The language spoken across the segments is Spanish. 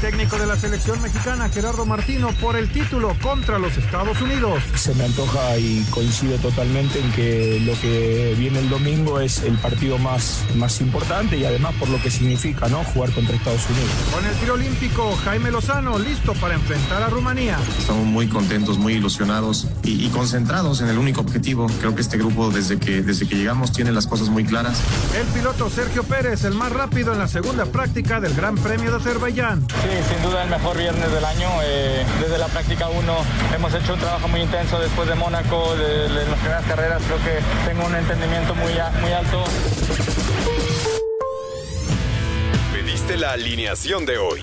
técnico de la selección mexicana, Gerardo Martino, por el título contra los Estados Unidos. Se me antoja y coincido totalmente en que lo que viene el domingo es el partido más, más importante y además por lo que significa ¿no? jugar contra Estados Unidos. Con el tiro olímpico, Jaime Lozano listo para enfrentar a Rumanía. Estamos muy contentos, muy ilusionados y, y concentrados en el único objetivo. Creo que este grupo desde que, desde que llegamos tiene las cosas muy claras. El piloto Sergio Pérez, el más rápido en la segunda práctica del Gran Premio de Azerbaiyán. Sí, sin duda el mejor viernes del año. Eh, desde la práctica 1 hemos hecho un trabajo muy intenso después de Mónaco, de, las primeras carreras. Creo que tengo un entendimiento muy, muy alto. Pediste la alineación de hoy.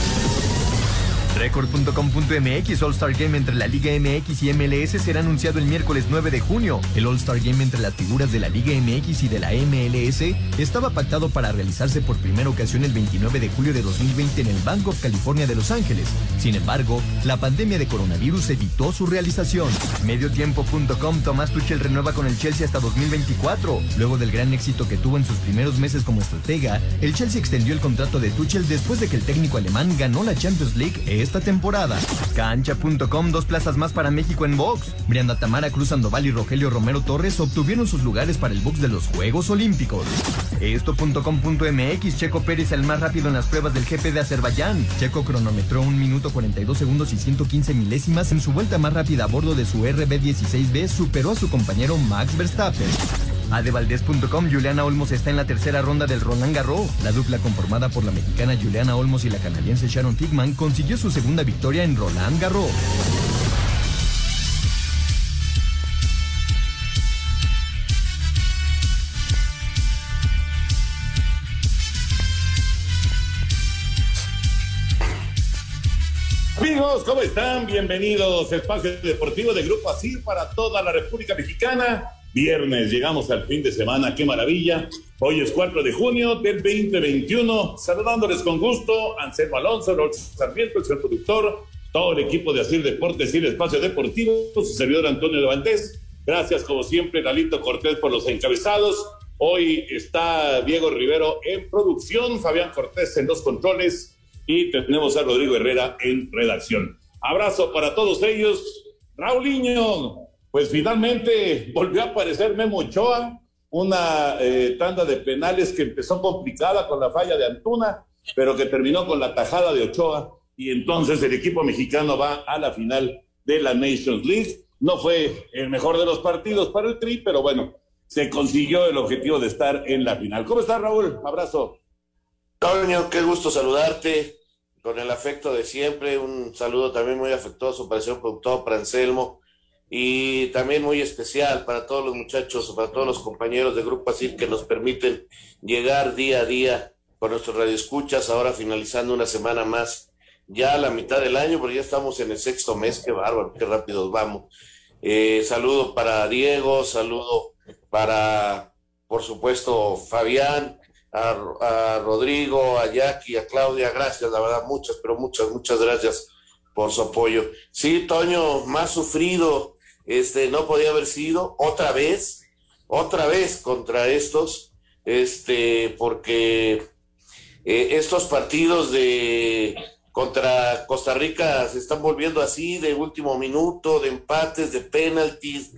Record.com.mx All-Star Game entre la Liga MX y MLS será anunciado el miércoles 9 de junio. El All-Star Game entre las figuras de la Liga MX y de la MLS estaba pactado para realizarse por primera ocasión el 29 de julio de 2020 en el Bank of California de Los Ángeles. Sin embargo, la pandemia de coronavirus evitó su realización. Mediotiempo.com Tomás Tuchel renueva con el Chelsea hasta 2024. Luego del gran éxito que tuvo en sus primeros meses como estratega, el Chelsea extendió el contrato de Tuchel después de que el técnico alemán ganó la Champions League esta temporada. Cancha.com, dos plazas más para México en box. Brianda Tamara Cruz Sandoval y Rogelio Romero Torres obtuvieron sus lugares para el box de los Juegos Olímpicos. Esto.com.mx, Checo Pérez el más rápido en las pruebas del GP de Azerbaiyán. Checo cronometró 1 minuto 42 segundos y 115 milésimas en su vuelta más rápida a bordo de su RB16B, superó a su compañero Max Verstappen. Adevaldez.com, Juliana Olmos está en la tercera ronda del Roland Garros. La dupla conformada por la mexicana Juliana Olmos y la canadiense Sharon Tigman consiguió su segunda victoria en Roland Garros. Amigos, ¿cómo están? Bienvenidos a Espacio Deportivo de Grupo Asir para toda la República Mexicana. Viernes, llegamos al fin de semana, qué maravilla. Hoy es 4 de junio del 2021. Saludándoles con gusto, Anselmo Alonso, Rolf Sarmiento, el señor productor, todo el equipo de Asir Deportes y el Espacio Deportivo, su servidor Antonio de Valdés. Gracias, como siempre, Galito Cortés por los encabezados. Hoy está Diego Rivero en producción, Fabián Cortés en los controles y tenemos a Rodrigo Herrera en redacción. Abrazo para todos ellos. Raulinho, pues finalmente volvió a aparecer Memo Ochoa, una eh, tanda de penales que empezó complicada con la falla de Antuna, pero que terminó con la tajada de Ochoa y entonces el equipo mexicano va a la final de la Nations League. No fue el mejor de los partidos para el Tri, pero bueno, se consiguió el objetivo de estar en la final. ¿Cómo estás, Raúl? Abrazo. Toño, qué gusto saludarte con el afecto de siempre. Un saludo también muy afectuoso para el señor productor, para Anselmo, y también muy especial para todos los muchachos, para todos los compañeros de Grupo Asir que nos permiten llegar día a día con nuestros radioescuchas, ahora finalizando una semana más, ya a la mitad del año, porque ya estamos en el sexto mes, qué bárbaro, qué rápidos vamos. Eh, saludo para Diego, saludo para, por supuesto, Fabián, a, a, Rodrigo, a Jackie, a Claudia, gracias, la verdad, muchas, pero muchas, muchas gracias por su apoyo. Sí, Toño, más sufrido, este, no podía haber sido, otra vez, otra vez contra estos, este, porque eh, estos partidos de contra Costa Rica se están volviendo así, de último minuto, de empates, de penaltis,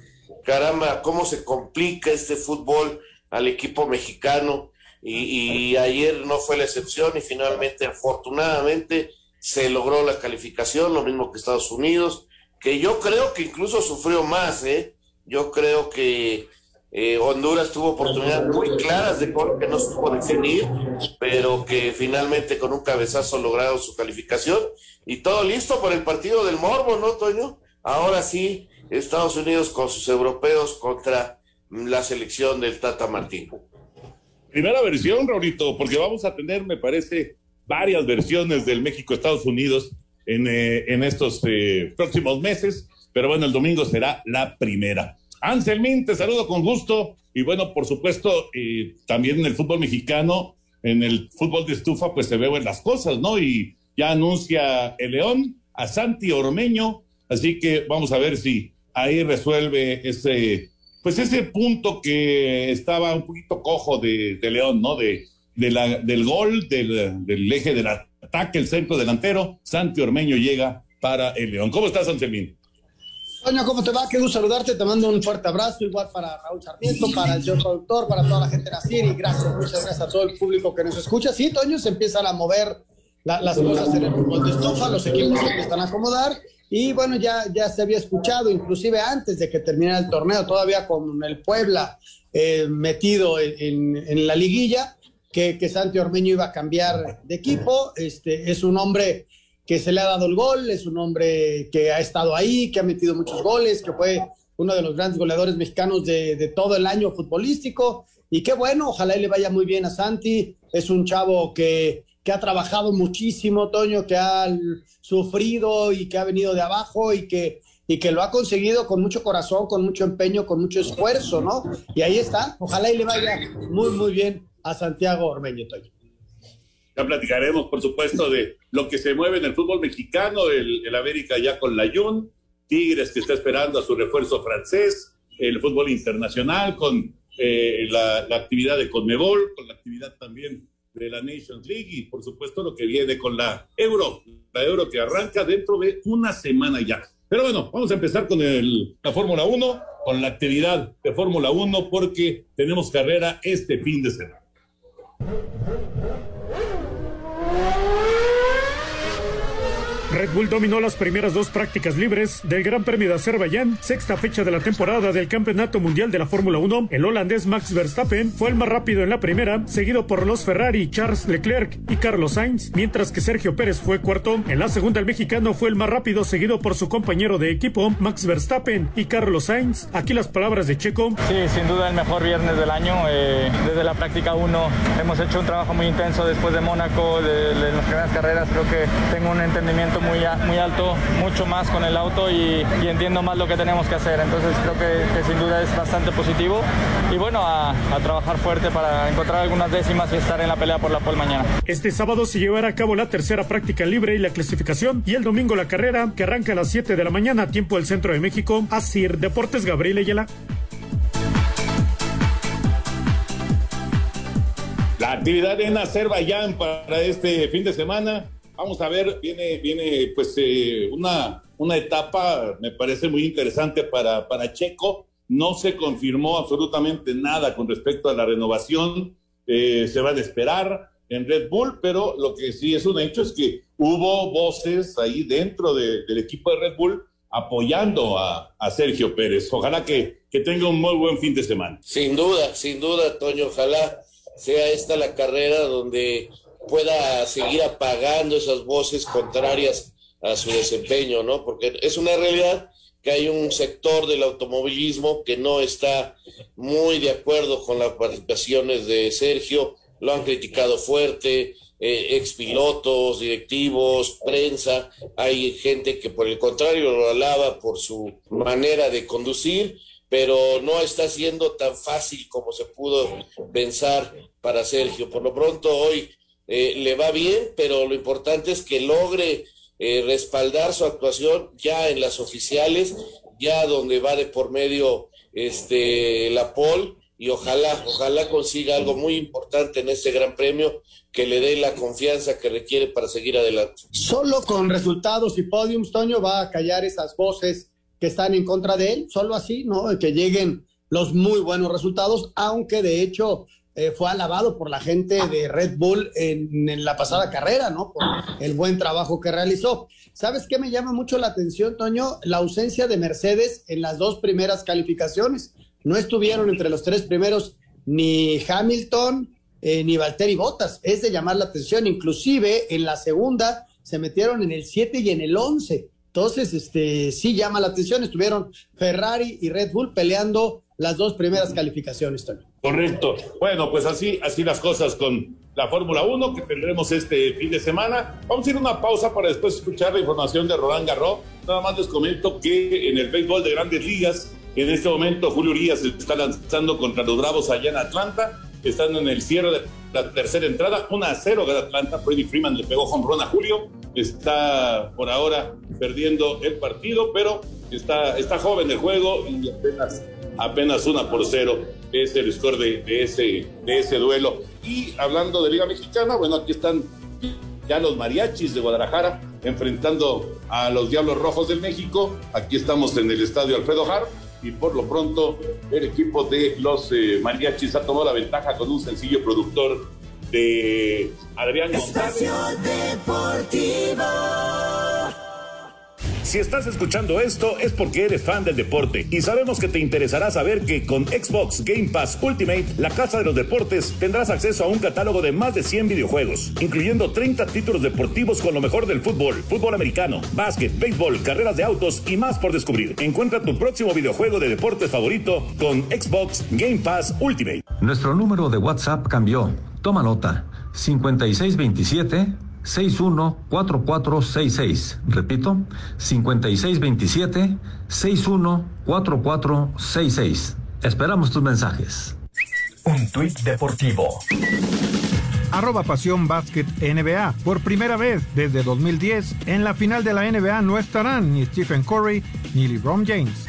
caramba, cómo se complica este fútbol al equipo mexicano. Y, y, ayer no fue la excepción y finalmente afortunadamente se logró la calificación, lo mismo que Estados Unidos, que yo creo que incluso sufrió más, ¿eh? Yo creo que eh, Honduras tuvo oportunidades muy claras de gol que no supo definir, pero que finalmente con un cabezazo lograron su calificación y todo listo para el partido del Morbo, ¿no, Toño? Ahora sí, Estados Unidos con sus europeos contra la selección del Tata Martino. primera versión, Raulito, porque vamos a tener, me parece, varias versiones del México-Estados Unidos en, eh, en estos eh, próximos meses, pero bueno, el domingo será la primera. Anselmín, te saludo con gusto y bueno, por supuesto, eh, también en el fútbol mexicano, en el fútbol de estufa, pues se ven las cosas, ¿no? Y ya anuncia el León a Santi Ormeño, así que vamos a ver si ahí resuelve ese pues ese punto que estaba un poquito cojo de, León, ¿no? De, de la, del gol, del, eje del ataque, el centro delantero, Santi Ormeño llega para el León. ¿Cómo estás, Anselmín? Toño, ¿cómo te va? Qué gusto saludarte, te mando un fuerte abrazo, igual para Raúl Sarmiento, para el señor productor, para toda la gente de la y gracias, muchas gracias a todo el público que nos escucha. Sí, Toño, se empiezan a mover las cosas en el fútbol de estufa, los equipos se empiezan a acomodar y bueno, ya, ya se había escuchado, inclusive antes de que terminara el torneo, todavía con el Puebla eh, metido en, en, la liguilla, que, que, Santi Ormeño iba a cambiar de equipo. Este, es un hombre que se le ha dado el gol, es un hombre que ha estado ahí, que ha metido muchos goles, que fue uno de los grandes goleadores mexicanos de, de todo el año futbolístico. Y qué bueno, ojalá le vaya muy bien a Santi. Es un chavo que, que ha trabajado muchísimo, Toño, que ha sufrido y que ha venido de abajo y que, y que lo ha conseguido con mucho corazón, con mucho empeño, con mucho esfuerzo, ¿no? Y ahí está, ojalá y le vaya muy, muy bien a Santiago Ormeño, Toño. Ya platicaremos, por supuesto, de lo que se mueve en el fútbol mexicano, el, América ya con la Jun, Tigres que está esperando a su refuerzo francés, el fútbol internacional con eh, la, la actividad de Conmebol, con la actividad también de la Nations League y por supuesto lo que viene con la Euro, la Euro que arranca dentro de una semana ya. Pero bueno, vamos a empezar con el, la Fórmula 1, con la actividad de Fórmula 1 porque tenemos carrera este fin de semana. Oh, my God. Red Bull dominó las primeras dos prácticas libres del Gran Premio de Azerbaiyán, sexta fecha de la temporada del Campeonato Mundial de la Fórmula 1. El holandés Max Verstappen fue el más rápido en la primera, seguido por los Ferrari, Charles Leclerc y Carlos Sainz, mientras que Sergio Pérez fue cuarto. En la segunda el mexicano fue el más rápido, seguido por su compañero de equipo Max Verstappen y Carlos Sainz. Aquí las palabras de Checo. Sí, sin duda el mejor viernes del año. Eh, desde la práctica 1 hemos hecho un trabajo muy intenso después de Mónaco, de, de las primeras carreras. Creo que tengo un entendimiento muy, muy alto, mucho más con el auto y, entiendo más lo que tenemos que hacer. Entonces creo que, sin duda es bastante positivo. Y bueno, a, trabajar fuerte para encontrar algunas décimas y estar en la pelea por la pole mañana. Este sábado se llevará a cabo la tercera práctica libre y la clasificación y el domingo la carrera que arranca a las 7 de la mañana, tiempo del centro de México. Asir Deportes Gabriel Ayala. La actividad en Azerbaiyán para este fin de semana Vamos a ver, viene, viene pues eh, una, una etapa, me parece muy interesante para, para Checo. No se confirmó absolutamente nada con respecto a la renovación. Eh, se van a esperar en Red Bull, pero lo que sí es un hecho es que hubo voces ahí dentro del equipo de Red Bull apoyando a, a Sergio Pérez. Ojalá que, que, tenga un muy buen fin de semana. Sin duda, sin duda, Toño. Ojalá sea esta la carrera donde pueda seguir apagando esas voces contrarias a su desempeño, ¿no? Porque es una realidad que hay un sector del automovilismo que no está muy de acuerdo con las participaciones de Sergio, lo han criticado fuerte, eh, expilotos, directivos, prensa, hay gente que por el contrario lo alaba por su manera de conducir, pero no está siendo tan fácil como se pudo pensar para Sergio. Por lo pronto hoy eh, le va bien, pero lo importante es que logre eh, respaldar su actuación ya en las oficiales, ya donde va de por medio este la Pol y ojalá, ojalá consiga algo muy importante en este gran premio que le dé la confianza que requiere para seguir adelante. Solo con resultados y podiums, Toño, va a callar esas voces que están en contra de él, solo así, ¿no? Que lleguen los muy buenos resultados, aunque de hecho eh, fue alabado por la gente de Red Bull en, la pasada carrera, ¿no? Por el buen trabajo que realizó. ¿Sabes qué me llama mucho la atención, Toño? La ausencia de Mercedes en las dos primeras calificaciones. No estuvieron entre los tres primeros ni Hamilton eh, ni Valtteri Bottas. Es de llamar la atención. Inclusive en la segunda se metieron en el 7 y en el 11. Entonces, este, sí llama la atención. Estuvieron Ferrari y Red Bull peleando las dos primeras calificaciones, Toño. Correcto. Bueno, pues así, así las cosas con la Fórmula 1 que tendremos este fin de semana. Vamos a ir a una pausa para después escuchar la información de Roland Garros. Nada más les comento que en el béisbol de grandes ligas, en este momento Julio Urias se está lanzando contra los Bravos allá en Atlanta. Están en el cierre de la tercera entrada, 1 a 0 de Atlanta. Freddy Freeman le pegó home run a Julio. Está por ahora perdiendo el partido, pero está, está joven el juego y apenas, apenas una por cero es el score de, ese, de ese duelo. Y hablando de Liga Mexicana, bueno, aquí están ya los mariachis de Guadalajara enfrentando a los Diablos Rojos del México. Aquí estamos en el estadio Alfredo Har y por lo pronto el equipo de los eh, mariachis ha tomado la ventaja con un sencillo productor de Adrián. Si estás escuchando esto es porque eres fan del deporte y sabemos que te interesará saber que con Xbox Game Pass Ultimate, la casa de los deportes, tendrás acceso a un catálogo de más de 100 videojuegos, incluyendo 30 títulos deportivos con lo mejor del fútbol, fútbol americano, básquet, béisbol, carreras de autos y más por descubrir. Encuentra tu próximo videojuego de deportes favorito con Xbox Game Pass Ultimate. Nuestro número de WhatsApp cambió. Toma nota. 5627 614466. Repito, 5627-614466. Esperamos tus mensajes. Un tuit deportivo. Arroba Pasión Basket NBA. Por primera vez desde 2010, en la final de la NBA no estarán ni Stephen Curry ni LeBron James.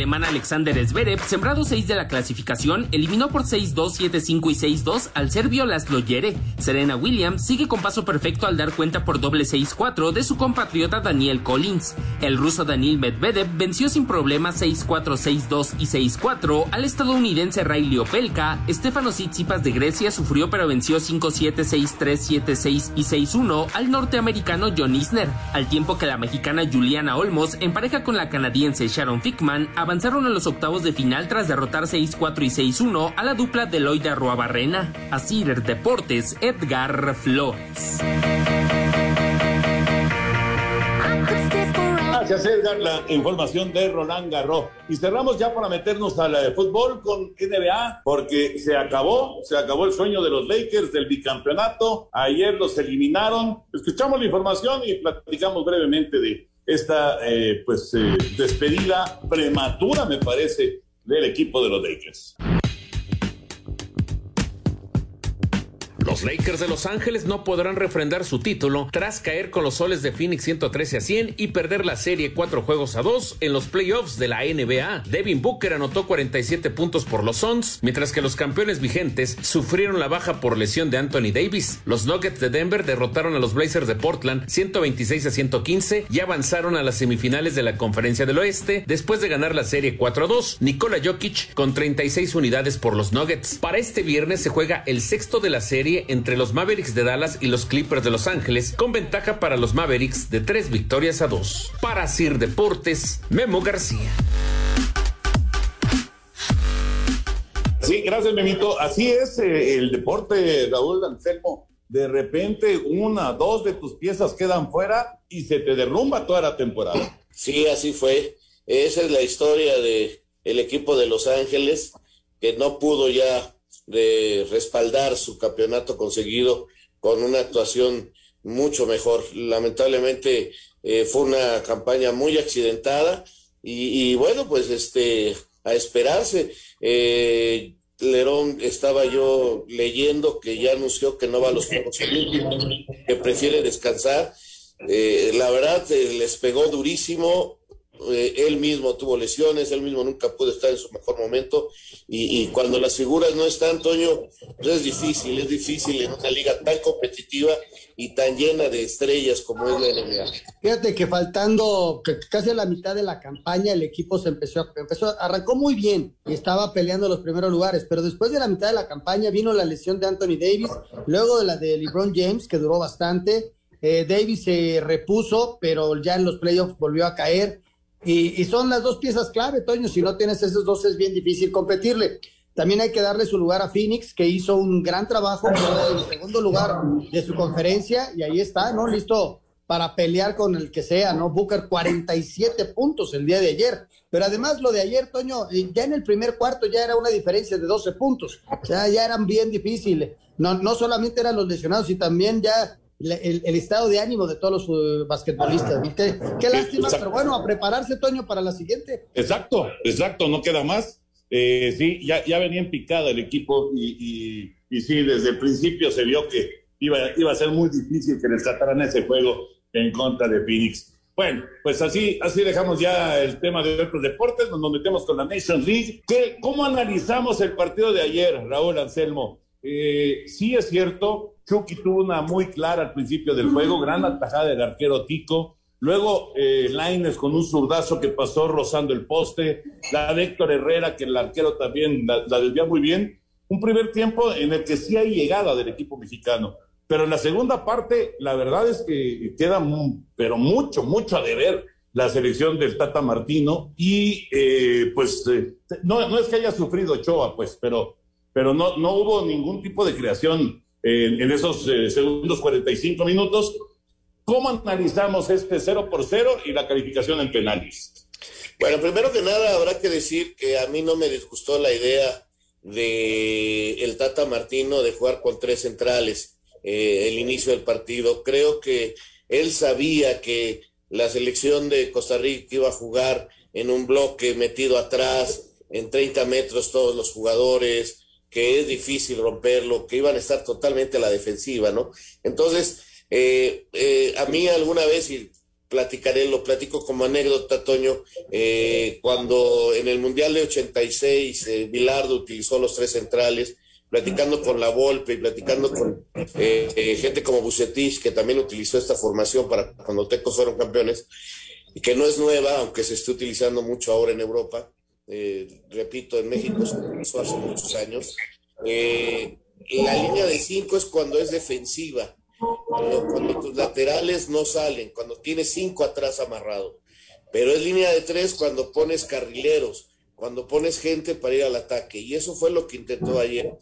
Alemán Alexander Zverev, sembrado 6 de la clasificación, eliminó por 6-2, 7-5 y 6-2 al serbio Laszlo Yere. Serena Williams sigue con paso perfecto al dar cuenta por doble 6-4 de su compatriota Daniel Collins. El ruso Daniel Medvedev venció sin problemas 6-4, 6-2 y 6-4 al estadounidense Riley Opelka. Stefano Tsitsipas de Grecia sufrió pero venció 5-7, 6-3, 7-6 y 6-1 al norteamericano John Isner, al tiempo que la mexicana Juliana Olmos, en pareja con la canadiense Sharon Fickman, avanzaron a los octavos de final tras derrotar 6-4 y 6-1 a la dupla de Lloyd Arruabarrena. Así Deportes, Edgar Flores. Gracias, Edgar. La información de Roland Garros. Y cerramos ya para meternos al eh, fútbol con NBA, porque se acabó, se acabó el sueño de los Lakers del bicampeonato. Ayer los eliminaron. Escuchamos la información y platicamos brevemente de esta eh, pues eh, despedida prematura, me parece, del equipo de los Lakers. Los Lakers de Los Ángeles no podrán refrendar su título tras caer con los soles de Phoenix 113 a 100 y perder la serie cuatro juegos a dos en los playoffs de la NBA. Devin Booker anotó 47 puntos por los Suns, mientras que los campeones vigentes sufrieron la baja por lesión de Anthony Davis. Los Nuggets de Denver derrotaron a los Blazers de Portland 126 a 115 y avanzaron a las semifinales de la Conferencia del Oeste después de ganar la serie 4 a 2. Nikola Jokic con 36 unidades por los Nuggets. Para este viernes se juega el sexto de la serie entre los Mavericks de Dallas y los Clippers de Los Ángeles, con ventaja para los Mavericks de tres victorias a dos. Para Sir Deportes, Memo García. Sí, gracias, Memito. Así es eh, el deporte, Raúl Anselmo. De repente, una, dos de tus piezas quedan fuera y se te derrumba toda la temporada. Sí, así fue. Esa es la historia de el equipo de Los Ángeles que no pudo ya de respaldar su campeonato conseguido con una actuación mucho mejor. Lamentablemente eh, fue una campaña muy accidentada y, bueno, pues este, a esperarse. Eh, Lerón estaba yo leyendo que ya anunció que no va a los Juegos Olímpicos, que prefiere descansar. Eh, la verdad, les pegó durísimo. Eh, él mismo tuvo lesiones, él mismo nunca pudo estar en su mejor momento y, cuando las figuras no están, Toño, pues es difícil, es difícil en una liga tan competitiva y tan llena de estrellas como es la NBA. Fíjate que faltando casi a la mitad de la campaña el equipo se empezó, empezó, arrancó muy bien y estaba peleando los primeros lugares, pero después de la mitad de la campaña vino la lesión de Anthony Davis, luego de la de LeBron James que duró bastante. Eh, Davis se repuso, pero ya en los playoffs volvió a caer y, son las dos piezas clave, Toño. Si no tienes esos dos es bien difícil competirle. También hay que darle su lugar a Phoenix, que hizo un gran trabajo, en el segundo lugar de su conferencia, y ahí está, ¿no? Listo para pelear con el que sea, ¿no? Booker 47 puntos el día de ayer. Pero además lo de ayer, Toño, eh, ya en el primer cuarto ya era una diferencia de 12 puntos. O sea, ya eran bien difíciles. No, no solamente eran los lesionados, sino también ya el, estado de ánimo de todos los uh, basquetbolistas. Qué, qué lástima, pero bueno, a prepararse, Toño, para la siguiente. Exacto, exacto, no queda más. Eh, sí, ya, ya venía en picada el equipo y, y, sí, desde el principio se vio que iba, iba a ser muy difícil que les trataran ese juego en contra de Phoenix. Bueno, pues así, así dejamos ya el tema de otros deportes, nos metemos con la Nation League. ¿Qué, ¿Cómo analizamos el partido de ayer, Raúl Anselmo? Eh, sí es cierto, Chucky tuvo una muy clara al principio del juego, gran atajada del arquero Tico. Luego eh, Laines con un zurdazo que pasó rozando el poste. La de Héctor Herrera, que el arquero también la, la muy bien. Un primer tiempo en el que sí hay llegada del equipo mexicano. Pero en la segunda parte, la verdad es que queda, pero mucho, mucho a deber la selección del Tata Martino. Y eh, pues eh, no, no es que haya sufrido Ochoa, pues, pero, pero no, no hubo ningún tipo de creación en, esos eh, segundos 45 minutos. ¿Cómo analizamos este 0 por 0 y la calificación en penales? Bueno, primero que nada habrá que decir que a mí no me disgustó la idea de el Tata Martino de jugar con tres centrales eh, el inicio del partido. Creo que él sabía que la selección de Costa Rica iba a jugar en un bloque metido atrás, en 30 metros todos los jugadores, que es difícil romperlo, que iban a estar totalmente a la defensiva, ¿no? Entonces, eh, eh, a mí alguna vez, y platicaré, lo platico como anécdota, Toño, cuando en el Mundial de 86 Bilardo utilizó los tres centrales, platicando con la Volpe y platicando con eh, eh, gente como Bucetich, que también utilizó esta formación para cuando Tecos fueron campeones, y que no es nueva, aunque se esté utilizando mucho ahora en Europa. Eh, repito, en México se utilizó hace muchos años. la línea de cinco es cuando es defensiva, cuando, cuando tus laterales no salen, cuando tienes cinco atrás amarrado. Pero es línea de tres cuando pones carrileros cuando pones gente para ir al ataque. Y eso fue lo que intentó ayer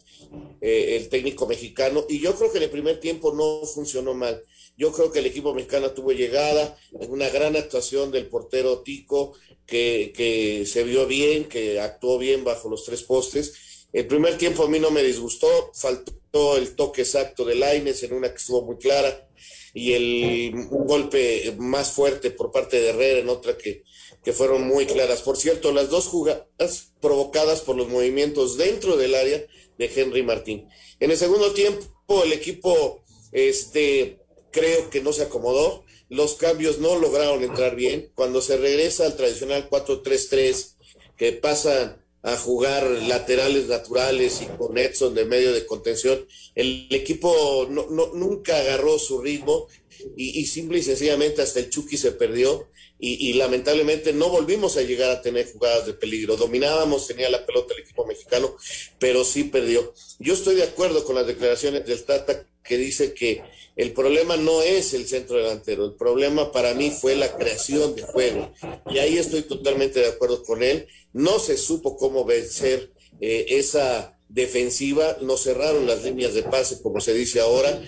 eh, el técnico mexicano. Y yo creo que en el primer tiempo no funcionó mal. Yo creo que el equipo mexicano tuvo llegada, una gran actuación del portero Tico, que, que se vio bien, que actuó bien bajo los tres postes. El primer tiempo a mí no me disgustó, faltó el toque exacto de Laines en una que estuvo muy clara y el golpe más fuerte por parte de Herrera en otra que, que fueron muy claras. Por cierto, las dos jugadas provocadas por los movimientos dentro del área de Henry Martín. En el segundo tiempo, el equipo, este, creo que no se acomodó. Los cambios no lograron entrar bien. Cuando se regresa al tradicional 4-3-3, que pasan a jugar laterales naturales y con Edson de medio de contención, el equipo no, nunca agarró su ritmo y, y simple y sencillamente hasta el Chucky se perdió y, lamentablemente no volvimos a llegar a tener jugadas de peligro. Dominábamos, tenía la pelota el equipo mexicano, pero sí perdió. Yo estoy de acuerdo con las declaraciones del Tata que dice que el problema no es el centro delantero, el problema para mí fue la creación de juego. Y ahí estoy totalmente de acuerdo con él. No se supo cómo vencer eh, esa defensiva, nos cerraron las líneas de pase, como se dice ahora.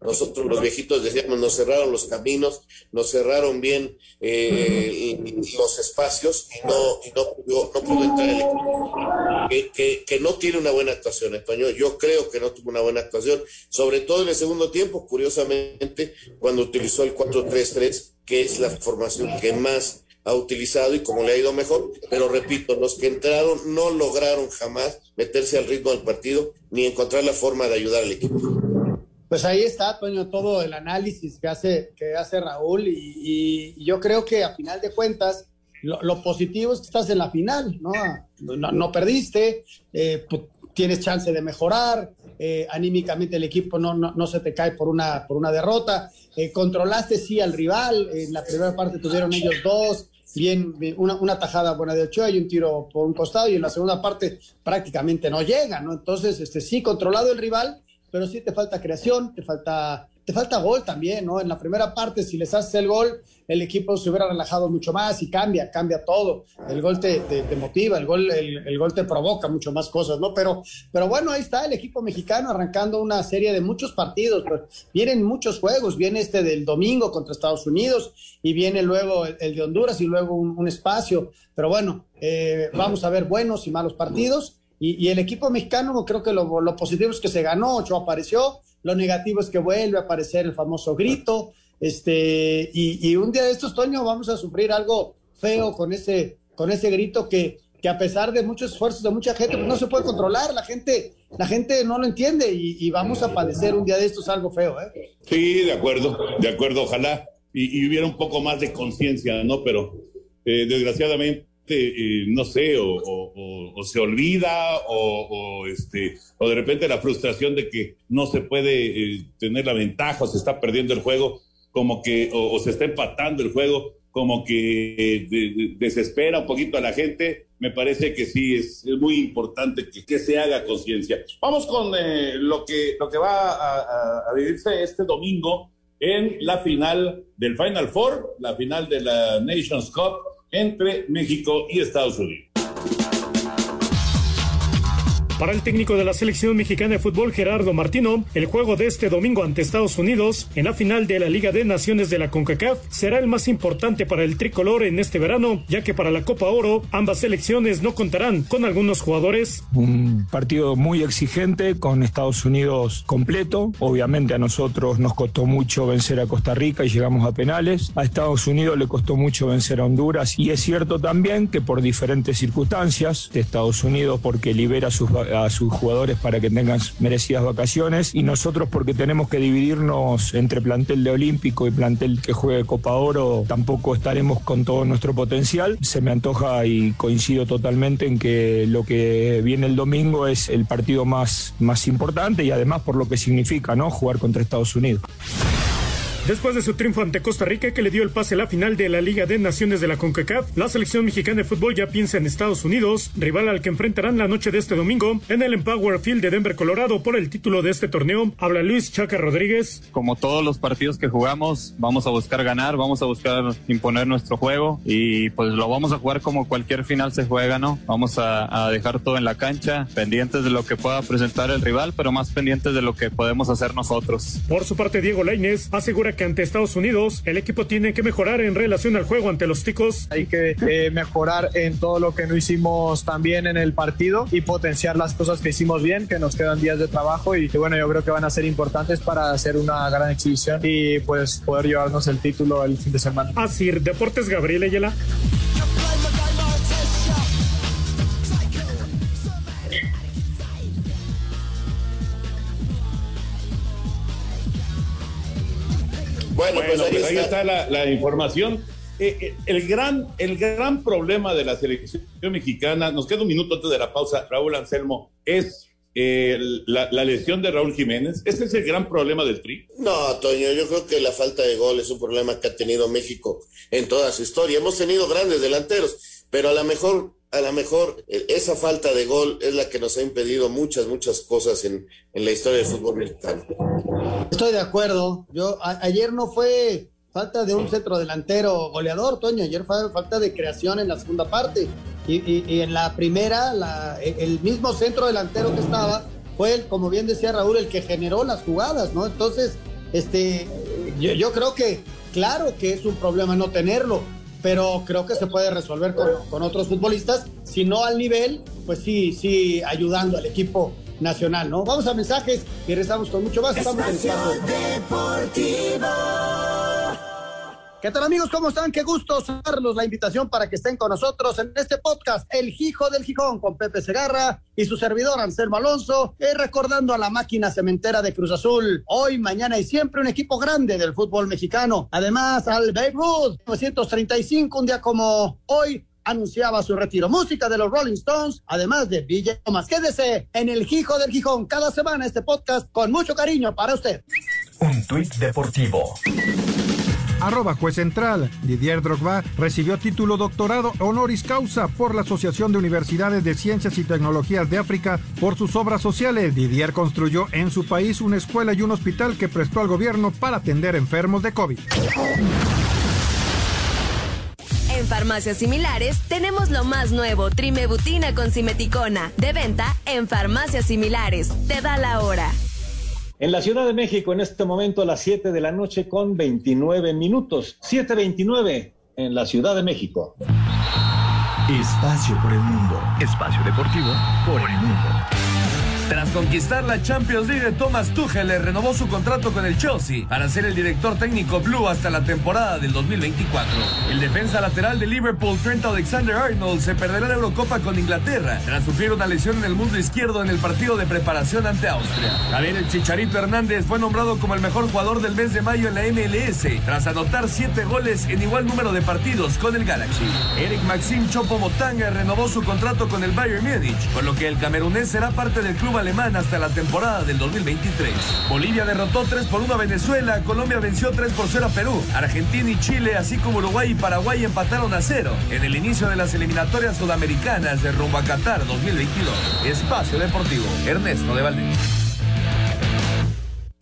Nosotros los viejitos decíamos, nos cerraron los caminos, nos cerraron bien eh, los espacios y no, y no, pudo, no pudo entrar el equipo. Que, que, no tiene una buena actuación español. Yo creo que no tuvo una buena actuación, sobre todo en el segundo tiempo, curiosamente, cuando utilizó el 4-3-3, que es la formación que más ha utilizado y como le ha ido mejor, pero repito, los que entraron no lograron jamás meterse al ritmo del partido ni encontrar la forma de ayudar al equipo. Pues ahí está, Toño, todo el análisis que hace, que hace Raúl y, yo creo que a final de cuentas lo, positivo es que estás en la final, ¿no? No, perdiste, eh, pues, tienes chance de mejorar, eh, anímicamente el equipo no, no, se te cae por una, por una derrota, eh, controlaste sí al rival, en la primera parte tuvieron ellos dos, bien, una, una, tajada buena de Ochoa y un tiro por un costado y en la segunda parte prácticamente no llega, ¿no? Entonces, este, sí, controlado el rival, pero sí te falta creación, te falta te falta gol también, ¿no? En la primera parte, si les haces el gol, el equipo se hubiera relajado mucho más y cambia, cambia todo. El gol te, motiva, el gol, el, gol te provoca mucho más cosas, ¿no? Pero, pero bueno, ahí está el equipo mexicano arrancando una serie de muchos partidos. Vienen muchos juegos, viene este del domingo contra Estados Unidos y viene luego el, de Honduras y luego un, espacio. Pero bueno, eh, vamos a ver buenos y malos partidos. Y, el equipo mexicano, creo que lo, lo positivo es que se ganó, Ocho apareció, lo negativo es que vuelve a aparecer el famoso grito. Este, y, un día de estos, Toño, vamos a sufrir algo feo con ese, con ese grito que, que a pesar de muchos esfuerzos de mucha gente, pues no se puede controlar. La gente, la gente no lo entiende y, vamos a padecer un día de estos algo feo. ¿eh? Sí, de acuerdo, de acuerdo, ojalá. Y, hubiera un poco más de conciencia, ¿no? Pero eh, desgraciadamente eh, no sé, o, se olvida, o, este, o de repente la frustración de que no se puede eh, tener la ventaja, o se está perdiendo el juego, como que, o, se está empatando el juego, como que eh, desespera un poquito a la gente. Me parece que sí, es, muy importante que, se haga conciencia. Vamos con lo, que, lo que va a, a vivirse este domingo en la final del Final Four, la final de la Nations Cup entre México y Estados Unidos. Para el técnico de la selección mexicana de fútbol Gerardo Martino, el juego de este domingo ante Estados Unidos en la final de la Liga de Naciones de la CONCACAF será el más importante para el tricolor en este verano, ya que para la Copa Oro ambas selecciones no contarán con algunos jugadores. Un partido muy exigente con Estados Unidos completo. Obviamente a nosotros nos costó mucho vencer a Costa Rica y llegamos a penales. A Estados Unidos le costó mucho vencer a Honduras y es cierto también que por diferentes circunstancias de Estados Unidos porque libera sus a sus jugadores para que tengan merecidas vacaciones y nosotros porque tenemos que dividirnos entre plantel de Olímpico y plantel que juegue Copa Oro, tampoco estaremos con todo nuestro potencial. Se me antoja y coincido totalmente en que lo que viene el domingo es el partido más, más importante y además por lo que significa, ¿no? Jugar contra Estados Unidos. Después de su triunfo ante Costa Rica que le dio el pase a la final de la Liga de Naciones de la CONCACAF, la selección mexicana de fútbol ya piensa en Estados Unidos, rival al que enfrentarán la noche de este domingo en el Empower Field de Denver, Colorado por el título de este torneo. Habla Luis Chaca Rodríguez. Como todos los partidos que jugamos, vamos a buscar ganar, vamos a buscar imponer nuestro juego y pues lo vamos a jugar como cualquier final se juega, ¿no? Vamos a, a dejar todo en la cancha, pendientes de lo que pueda presentar el rival, pero más pendientes de lo que podemos hacer nosotros. Por su parte, Diego Lainez asegura que ante Estados Unidos el equipo tiene que mejorar en relación al juego ante los ticos. Hay que eh, mejorar en todo lo que no hicimos también en el partido y potenciar las cosas que hicimos bien, que nos quedan días de trabajo y que bueno, yo creo que van a ser importantes para hacer una gran exhibición y pues poder llevarnos el título el fin de semana. Así, Deportes Gabriel Ayala. Bueno, pues, ahí, pues está. la, información. Eh, eh, el, gran, el gran problema de la selección mexicana, nos queda un minuto antes de la pausa, Raúl Anselmo, es eh, la, lesión de Raúl Jiménez. ¿Ese es el gran problema del Tri? No, Toño, yo creo que la falta de gol es un problema que ha tenido México en toda su historia. Hemos tenido grandes delanteros, pero a lo mejor a lo mejor eh, esa falta de gol es la que nos ha impedido muchas, muchas cosas en, la historia del fútbol mexicano. Estoy de acuerdo. Yo ayer no fue falta de un centro delantero goleador, Toño. Ayer fue falta de creación en la segunda parte. Y, en la primera, el mismo centro delantero que estaba fue, el, como bien decía Raúl, el que generó las jugadas, ¿no? Entonces, este, yo, yo creo que, claro que es un problema no tenerlo pero creo que se puede resolver con, otros futbolistas, si no al nivel, pues sí, sí, ayudando al equipo nacional, ¿no? Vamos a mensajes y regresamos con mucho más. Estamos en. ¿Qué tal amigos? ¿Cómo están? Qué gusto darles la invitación para que estén con nosotros en este podcast, El Hijo del Gijón, con Pepe Segarra y su servidor Anselmo Alonso, y recordando a la máquina cementera de Cruz Azul. Hoy, mañana y siempre un equipo grande del fútbol mexicano. Además, al Babe Ruth, 935, un día como hoy, anunciaba su retiro. Música de los Rolling Stones, además de DJ Thomas. Quédese en el Hijo del Gijón cada semana este podcast con mucho cariño para usted. Un tuit deportivo arroba juez central. Didier Drogba recibió título doctorado honoris causa por la Asociación de Universidades de Ciencias y Tecnologías de África por sus obras sociales. Didier construyó en su país una escuela y un hospital que prestó al gobierno para atender enfermos de COVID. En farmacias similares tenemos lo más nuevo, Trimebutina con Simeticona, de venta en farmacias similares. Te da la hora. En la Ciudad de México, en este momento a las 7 de la noche con 29 minutos. 7.29 en la Ciudad de México. Espacio por el mundo. Espacio deportivo por el mundo. Tras conquistar la Champions League, Thomas Tuchel le renovó su contrato con el Chelsea para ser el director técnico blue hasta la temporada del 2024. El defensa lateral de Liverpool, Trent Alexander-Arnold, se perderá la Eurocopa con Inglaterra tras sufrir una lesión en el mundo izquierdo en el partido de preparación ante Austria. Javier el Chicharito Hernández fue nombrado como el mejor jugador del mes de mayo en la MLS tras anotar siete goles en igual número de partidos con el Galaxy. Eric Maxim Chopo Motanga renovó su contrato con el Bayern Múnich, con lo que el camerunés será parte del club alemán hasta la temporada del 2023. Bolivia derrotó 3 por 1 a Venezuela, Colombia venció 3 por 0 a Perú, Argentina y Chile, así como Uruguay y Paraguay empataron a 0 en el inicio de las eliminatorias sudamericanas de rumbo a Qatar 2022. Espacio Deportivo, Ernesto de Valdés.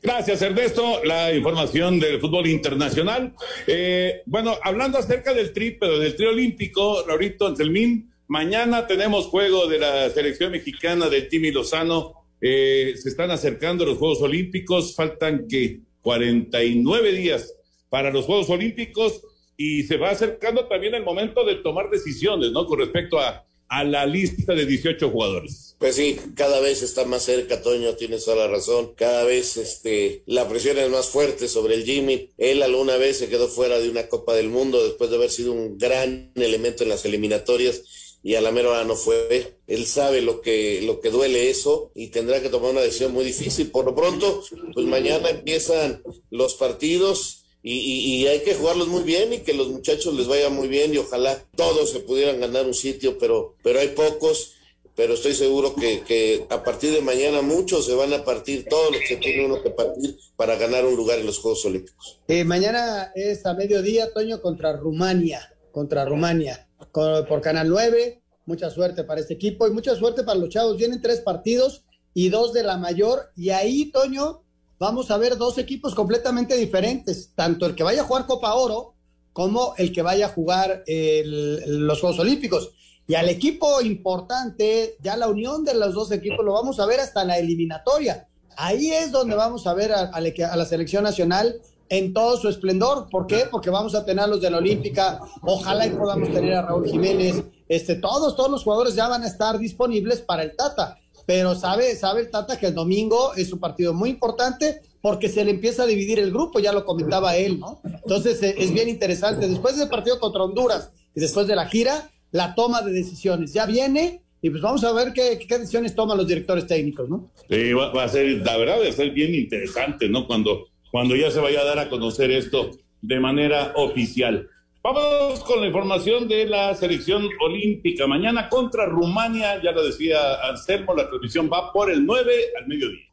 Gracias, Ernesto. La información del fútbol internacional. Eh, bueno, hablando acerca del tri, pero del tri olímpico, Raurito Anselmín, Mañana tenemos juego de la selección mexicana del Timi Lozano. Eh, se están acercando los Juegos Olímpicos. Faltan que 49 días para los Juegos Olímpicos y se va acercando también el momento de tomar decisiones, ¿no? Con respecto a, a la lista de 18 jugadores. Pues sí, cada vez está más cerca, Toño, tienes toda la razón. Cada vez este, la presión es más fuerte sobre el Jimmy. Él alguna vez se quedó fuera de una Copa del Mundo después de haber sido un gran elemento en las eliminatorias y a la mera no fue. Él sabe lo que, lo que duele eso y tendrá que tomar una decisión muy difícil. Por lo pronto, pues mañana empiezan los partidos y, hay que jugarlos muy bien y que los muchachos les vaya muy bien y ojalá todos se pudieran ganar un sitio, pero, pero hay pocos. Pero estoy seguro que, que a partir de mañana muchos se van a partir, todos los que tiene uno que partir para ganar un lugar en los Juegos Olímpicos. Eh, mañana es a mediodía, Toño, contra Rumania, contra Rumania por Canal 9. Mucha suerte para este equipo y mucha suerte para los chavos. Vienen tres partidos y dos de la mayor. Y ahí, Toño, vamos a ver dos equipos completamente diferentes. Tanto el que vaya a jugar Copa Oro como el que vaya a jugar los Juegos Olímpicos. Y al equipo importante, ya la unión de los dos equipos lo vamos a ver hasta la eliminatoria. Ahí es donde vamos a ver a, a la selección nacional en todo su esplendor. ¿Por qué? Porque vamos a tener a los de la Olímpica, ojalá y podamos tener a Raúl Jiménez, este, todos, todos los jugadores ya van a estar disponibles para el Tata. Pero sabe, sabe el Tata que el domingo es un partido muy importante porque se le empieza a dividir el grupo, ya lo comentaba él, ¿no? Entonces eh, es bien interesante. Después del partido contra Honduras y después de la gira, la toma de decisiones ya viene y pues vamos a ver qué, qué decisiones toman los directores técnicos, ¿no? Sí, va, va, a ser, la verdad, va a ser bien interesante, ¿no? Cuando cuando ya se vaya a dar a conocer esto de manera oficial. Vamos con la información de la selección olímpica. Mañana contra Rumania, ya lo decía Anselmo, la transmisión va por el 9 al mediodía.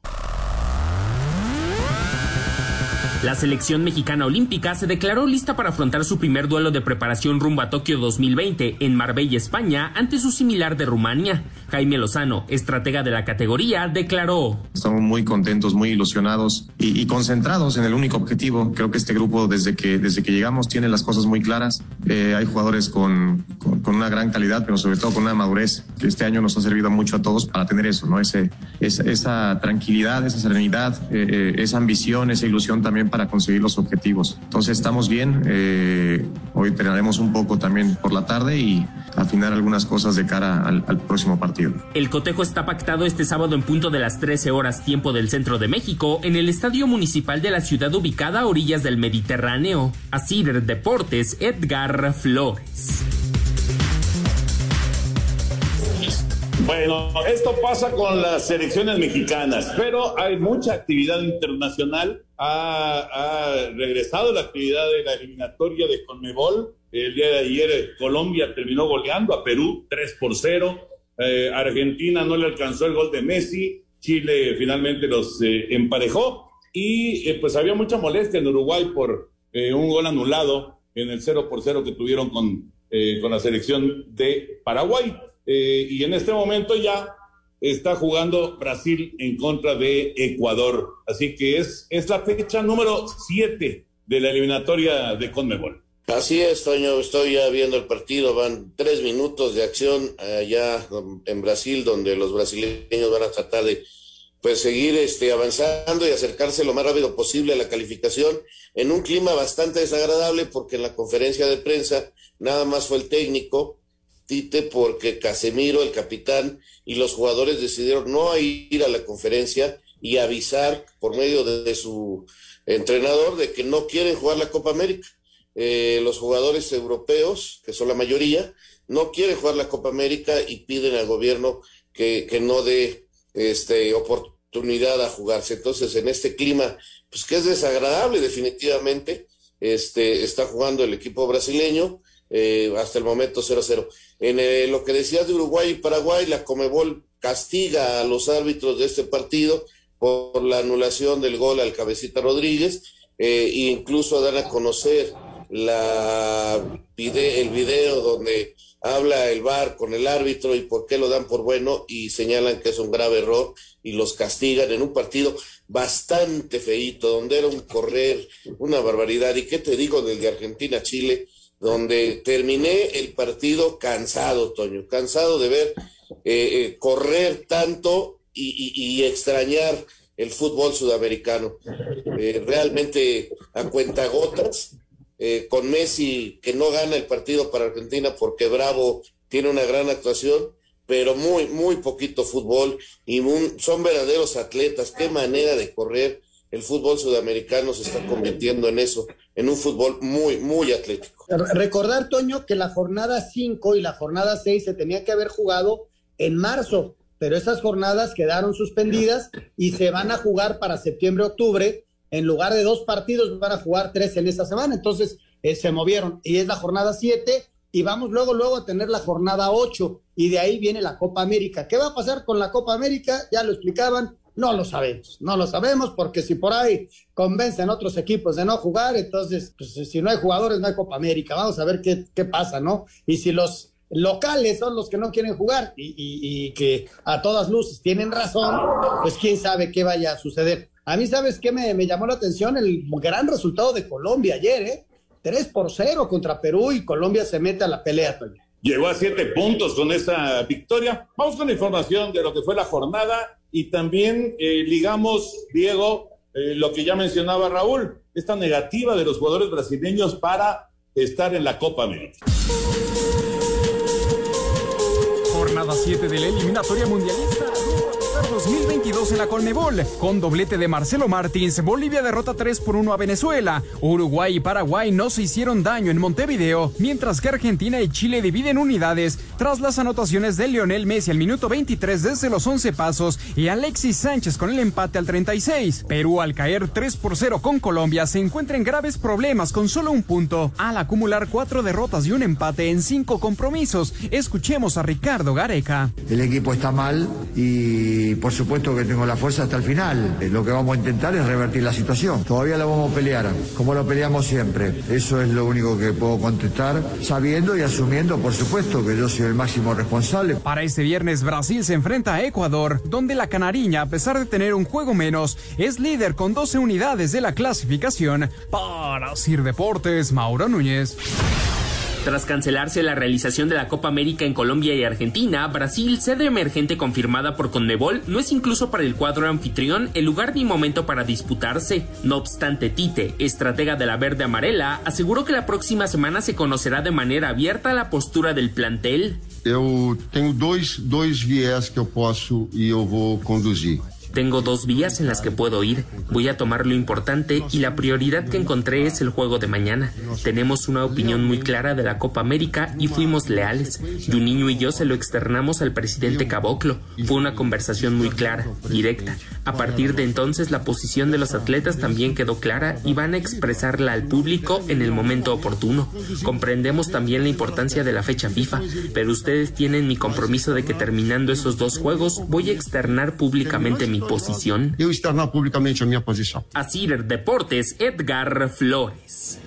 La selección mexicana olímpica se declaró lista para afrontar su primer duelo de preparación rumbo a Tokio 2020 en Marbella, España, ante su similar de Rumania. Jaime Lozano, estratega de la categoría, declaró. Estamos muy contentos, muy ilusionados y, concentrados en el único objetivo. Creo que este grupo desde que, desde que llegamos tiene las cosas muy claras. Eh, hay jugadores con, con, una gran calidad, pero sobre todo con una madurez que este año nos ha servido mucho a todos para tener eso, ¿no? Ese, esa, tranquilidad, esa serenidad, eh, eh, esa ambición, esa ilusión también para conseguir los objetivos. Entonces estamos bien, eh, hoy entrenaremos un poco también por la tarde y afinar algunas cosas de cara al, próximo partido. El cotejo está pactado este sábado en punto de las 13 horas tiempo del centro de México en el Estadio Municipal de la ciudad ubicada a orillas del Mediterráneo. Así Deportes, Edgar Flores. Bueno, esto pasa con las selecciones mexicanas, pero hay mucha actividad internacional. Ha, regresado la actividad de la eliminatoria de Conmebol. El día de ayer Colombia terminó goleando a Perú 3 por 0. Eh, Argentina no le alcanzó el gol de Messi. Chile finalmente los eh, emparejó. Y eh, pues había mucha molestia en Uruguay por eh, un gol anulado en el 0 por 0 que tuvieron con, eh, con la selección de Paraguay. Eh, y en este momento ya está jugando Brasil en contra de Ecuador. Así que es, es la fecha número 7 de la eliminatoria de Conmebol. Así es, Toño, estoy ya viendo el partido, van tres minutos de acción allá en Brasil, donde los brasileños van a tratar de pues seguir este, avanzando y acercarse lo más rápido posible a la calificación en un clima bastante desagradable porque en la conferencia de prensa nada más fue el técnico, Porque Casemiro, el capitán, y los jugadores decidieron no ir a la conferencia y avisar por medio de, su entrenador de que no quieren jugar la Copa América. Eh, los jugadores europeos, que son la mayoría, no quieren jugar la Copa América y piden al gobierno que, que no dé este, oportunidad a jugarse. Entonces, en este clima, pues que es desagradable definitivamente, este, está jugando el equipo brasileño, eh, hasta el momento 0-0. En eh, lo que decías de Uruguay y Paraguay, la Comebol castiga a los árbitros de este partido por la anulación del gol al cabecita Rodríguez, e incluso dan a conocer la el video donde habla el VAR con el árbitro y por qué lo dan por bueno y señalan que es un grave error y los castigan en un partido bastante feito, donde era un correr, una barbaridad. ¿Y qué te digo del de Argentina-Chile? Donde terminé el partido cansado, Toño, cansado de ver eh, eh, correr tanto y, extrañar el fútbol sudamericano. Eh, realmente a cuentagotas eh, con Messi que no gana el partido para Argentina porque Bravo tiene una gran actuación, pero muy, muy poquito fútbol y son verdaderos atletas. Qué manera de correr. El fútbol sudamericano se está convirtiendo en eso, en un fútbol muy, muy atlético. Recordar, Toño, que la jornada 5 y la jornada 6 se tenía que haber jugado en marzo, pero esas jornadas quedaron suspendidas y se van a jugar para septiembre-octubre en lugar de dos partidos van a jugar tres en esta semana, entonces eh, se movieron y es la jornada siete y vamos luego, luego a tener la jornada ocho y de ahí viene la Copa América. ¿Qué va a pasar con la Copa América? Ya lo explicaban, no lo sabemos, no lo sabemos porque si por ahí convencen otros equipos de no jugar, entonces pues, si no hay jugadores no hay Copa América, vamos a ver qué, qué pasa, ¿no? Y si los locales son los que no quieren jugar y, y que a todas luces tienen razón, pues quién sabe qué vaya a suceder. A mí, ¿sabes qué me, llamó la atención? El gran resultado de Colombia ayer, ¿eh? 3 por 0 contra Perú y Colombia se mete a la pelea, Toño. Llegó a siete puntos con esa victoria. Vamos con la información de lo que fue la jornada y también eh, ligamos, Diego, eh, lo que ya mencionaba Raúl, esta negativa de los jugadores brasileños para estar en la Copa América. Jornada 7 de la eliminatoria mundialista 2022 en la Colmebol. Con doblete de Marcelo Martins, Bolivia derrota 3 por 1 a Venezuela. Uruguay y Paraguay no se hicieron daño en Montevideo, mientras que Argentina y Chile dividen unidades tras las anotaciones de Lionel Messi al minuto 23 desde los 11 pasos y Alexis Sánchez con el empate al 36. Perú al caer 3 por 0 con Colombia se encuentra en graves problemas con solo un punto al acumular cuatro derrotas y un empate en cinco compromisos. Escuchemos a Ricardo Gareca. El equipo está mal y por supuesto que tengo la fuerza hasta el final. Eh, lo que vamos a intentar es revertir la situación. Todavía la vamos a pelear, como lo peleamos siempre. Eso es lo único que puedo contestar, sabiendo y asumiendo, por supuesto, que yo soy el máximo responsable. Para este viernes, Brasil se enfrenta a Ecuador, donde la Canariña, a pesar de tener un juego menos, es líder con 12 unidades de la clasificación. Para Sir Deportes, Mauro Núñez. Tras cancelarse la realización de la Copa América en Colombia y Argentina, Brasil, sede emergente confirmada por Conmebol, no es incluso para el cuadro anfitrión el lugar ni momento para disputarse. No obstante, Tite, estratega de la verde amarela, aseguró que la próxima semana se conocerá de manera abierta la postura del plantel. Eu tenho dois, dois viés que eu posso e eu vou conduzir. Tengo dos vías en las que puedo ir. Voy a tomar lo importante y la prioridad que encontré es el juego de mañana. Tenemos una opinión muy clara de la Copa América y fuimos leales. Juninho y yo se lo externamos al presidente Caboclo. Fue una conversación muy clara, directa. A partir de entonces la posición de los atletas también quedó clara y van a expresarla al público en el momento oportuno. Comprendemos también la importancia de la fecha FIFA, pero ustedes tienen mi compromiso de que terminando esos dos juegos voy a externar públicamente mi mi posición? Yo externar públicamente mi posición. Así Deportes, Edgar Flores.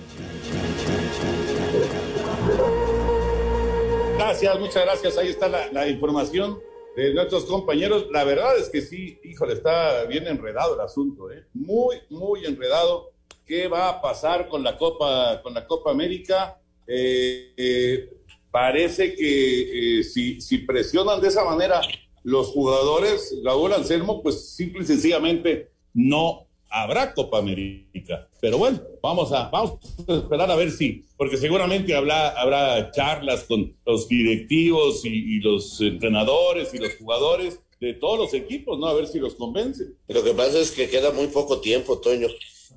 Gracias, muchas gracias. Ahí está la, la, información de nuestros compañeros. La verdad es que sí, híjole, está bien enredado el asunto, ¿eh? Muy, muy enredado. ¿Qué va a pasar con la Copa, con la Copa América? Eh, eh, parece que eh, si, si presionan de esa manera los jugadores, Raúl Anselmo, pues simple y sencillamente no habrá Copa América. Pero bueno, vamos a, vamos a esperar a ver si, porque seguramente habrá, habrá charlas con los directivos y, los entrenadores y los jugadores de todos los equipos, ¿no? A ver si los convencen. Lo que pasa es que queda muy poco tiempo, Toño.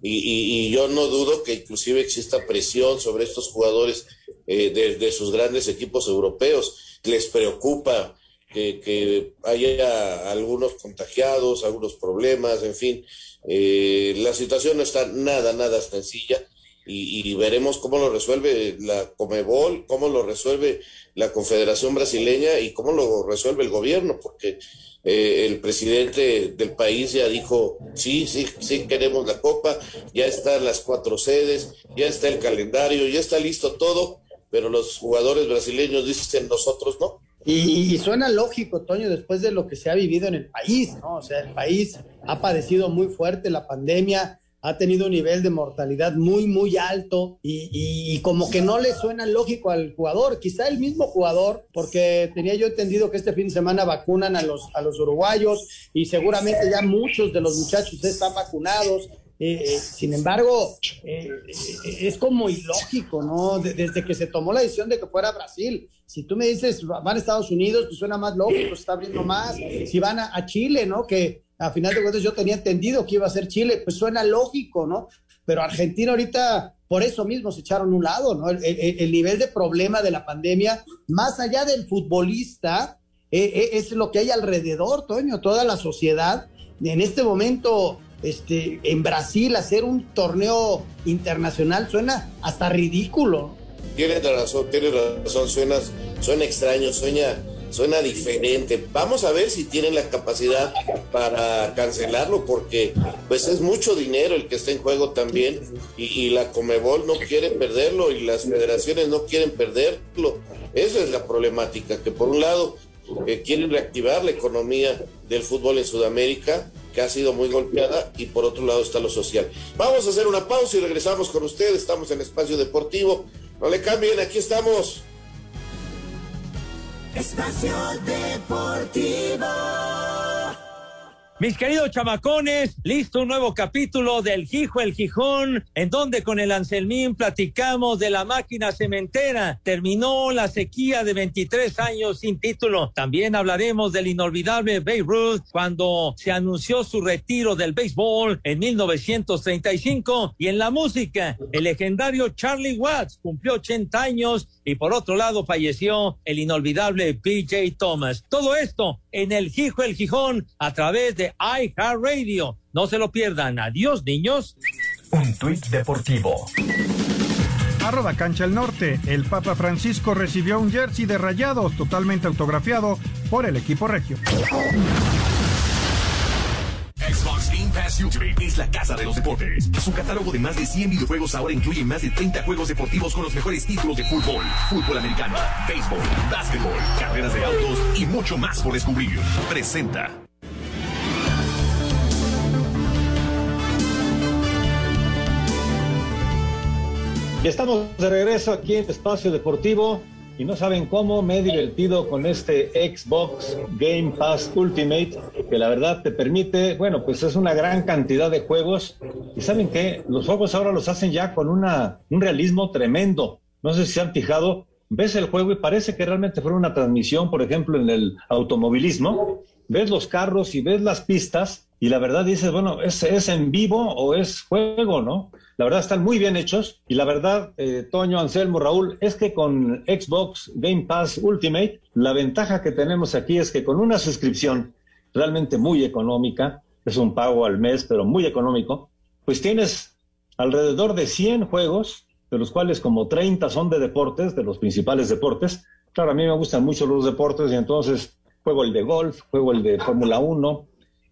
Y, y, yo no dudo que inclusive exista presión sobre estos jugadores eh, de, sus grandes equipos europeos. Les preocupa que, que, haya algunos contagiados, algunos problemas, en fin. Eh, la situación no está nada, nada sencilla. Y, y, veremos cómo lo resuelve la Comebol, cómo lo resuelve la Confederación Brasileña y cómo lo resuelve el gobierno, porque eh, el presidente del país ya dijo, sí, sí, sí queremos la Copa, ya están las cuatro sedes, ya está el calendario, ya está listo todo, pero los jugadores brasileños dicen nosotros no. Y, y, suena lógico, Toño, después de lo que se ha vivido en el país, ¿no? O sea, el país ha padecido muy fuerte la pandemia, ha tenido un nivel de mortalidad muy, muy alto y, y, como que no le suena lógico al jugador, quizá el mismo jugador, porque tenía yo entendido que este fin de semana vacunan a los, a los uruguayos y seguramente ya muchos de los muchachos están vacunados. Eh, eh, sin embargo, eh, es como ilógico, ¿no? De, desde que se tomó la decisión de que fuera Brasil. Si tú me dices, van a Estados Unidos, pues suena más lógico, se está abriendo más. Si van a, Chile, ¿no? Que a final de cuentas yo tenía entendido que iba a ser Chile, pues suena lógico, ¿no? Pero Argentina ahorita, por eso mismo se echaron un lado, ¿no? El, el, el nivel de problema de la pandemia, más allá del futbolista, eh, es lo que hay alrededor, Toño, toda la sociedad. En este momento, este, en Brasil, hacer un torneo internacional suena hasta ridículo. Tienes razón, tienes razón, suena, suena extraño, suena suena diferente. Vamos a ver si tienen la capacidad para cancelarlo, porque pues es mucho dinero el que está en juego también, y, la Comebol no quiere perderlo, y las federaciones no quieren perderlo. Esa es la problemática, que por un lado eh, quieren reactivar la economía del fútbol en Sudamérica, que ha sido muy golpeada, y por otro lado está lo social. Vamos a hacer una pausa y regresamos con ustedes. Estamos en Espacio Deportivo. No le cambien, aquí estamos. Espacio Deportivo. Mis queridos chamacones, listo un nuevo capítulo del Gijo el Gijón, en donde con el Anselmín platicamos de la máquina cementera. Terminó la sequía de 23 años sin título. También hablaremos del inolvidable Babe Ruth cuando se anunció su retiro del béisbol en 1935. Y en la música, el legendario Charlie Watts cumplió 80 años y por otro lado falleció el inolvidable PJ Thomas. Todo esto en el Gijo el Gijón a través de iHeartRadio. No se lo pierdan. Adiós, niños. Un tuit deportivo. Arroba Cancha el Norte. El Papa Francisco recibió un jersey de rayados totalmente autografiado por el equipo regio. Pass Ultimate es la casa de los deportes. Su catálogo de más de 100 videojuegos ahora incluye más de 30 juegos deportivos con los mejores títulos de fútbol, fútbol americano, béisbol, básquetbol, carreras de autos y mucho más por descubrir. Presenta. Estamos de regreso aquí en Espacio Deportivo y no saben cómo me he divertido con este Xbox Game Pass Ultimate, que la verdad te permite, bueno, pues es una gran cantidad de juegos. Y saben que los juegos ahora los hacen ya con una, un realismo tremendo. No sé si han fijado, ves el juego y parece que realmente fuera una transmisión, por ejemplo, en el automovilismo. Ves los carros y ves las pistas y la verdad dices, bueno, ¿es, es en vivo o es juego, no? La verdad están muy bien hechos y la verdad, eh, Toño, Anselmo, Raúl, es que con Xbox Game Pass Ultimate, la ventaja que tenemos aquí es que con una suscripción realmente muy económica, es un pago al mes, pero muy económico, pues tienes alrededor de 100 juegos, de los cuales como 30 son de deportes, de los principales deportes. Claro, a mí me gustan mucho los deportes y entonces juego el de golf, juego el de Fórmula 1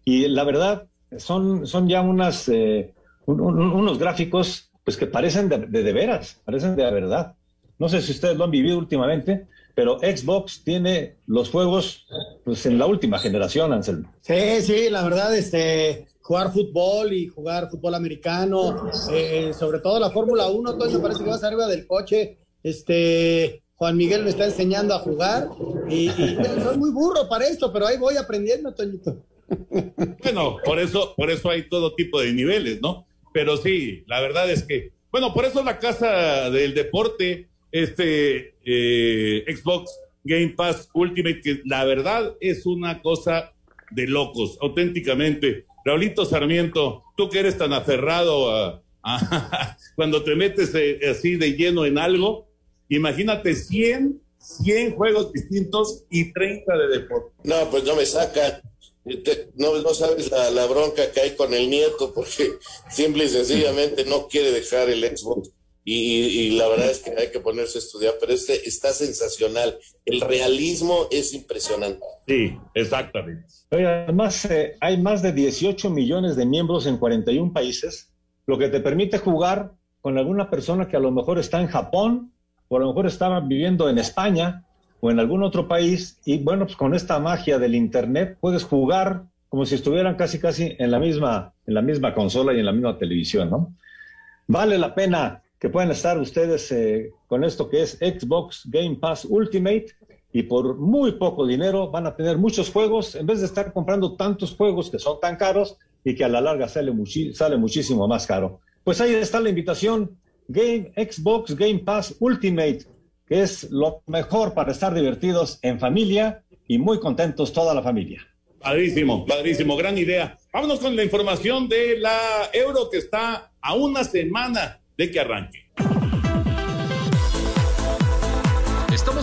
y la verdad son, son ya unas... Eh, un, un, unos gráficos pues que parecen de, de, veras, parecen de verdad. No sé si ustedes lo han vivido últimamente, pero Xbox tiene los juegos pues, en la última generación, Anselmo. Sí, sí, la verdad, este, jugar fútbol y jugar fútbol americano, eh, sobre todo la Fórmula 1, Toño, parece que vas arriba del coche, este, Juan Miguel me está enseñando a jugar y soy muy burro para esto, pero ahí voy aprendiendo, Toñito. Bueno, por eso, por eso hay todo tipo de niveles, ¿no? Pero sí, la verdad es que, bueno, por eso la casa del deporte, este eh, Xbox Game Pass Ultimate, que la verdad es una cosa de locos, auténticamente. Raulito Sarmiento, tú que eres tan aferrado a, cuando te metes eh, así de lleno en algo, imagínate 100, 100 juegos distintos y 30 de deporte. No, pues no me sacan. Te- No, no sabes la, bronca que hay con el nieto porque simple y sencillamente no quiere dejar el Xbox. Y, la verdad es que hay que ponerse a estudiar, pero este está sensacional. El realismo es impresionante. Sí, exactamente. Además, eh, hay más de 18 millones de miembros en 41 países, lo que te permite jugar con alguna persona que a lo mejor está en Japón o a lo mejor estaba viviendo en España o en algún otro país. Y bueno, pues con esta magia del Internet puedes jugar como si estuvieran casi, casi en la misma, en la misma consola y en la misma televisión, ¿no? Vale la pena que puedan estar ustedes eh, con esto que es Xbox Game Pass Ultimate y por muy poco dinero van a tener muchos juegos en vez de estar comprando tantos juegos que son tan caros y que a la larga sale, muchi- sale muchísimo más caro. Pues ahí está la invitación Game Xbox Game Pass Ultimate, que es lo mejor para estar divertidos en familia y muy contentos toda la familia. Padrísimo, padrísimo, gran idea. Vámonos con la información de la Euro que está a una semana de que arranque.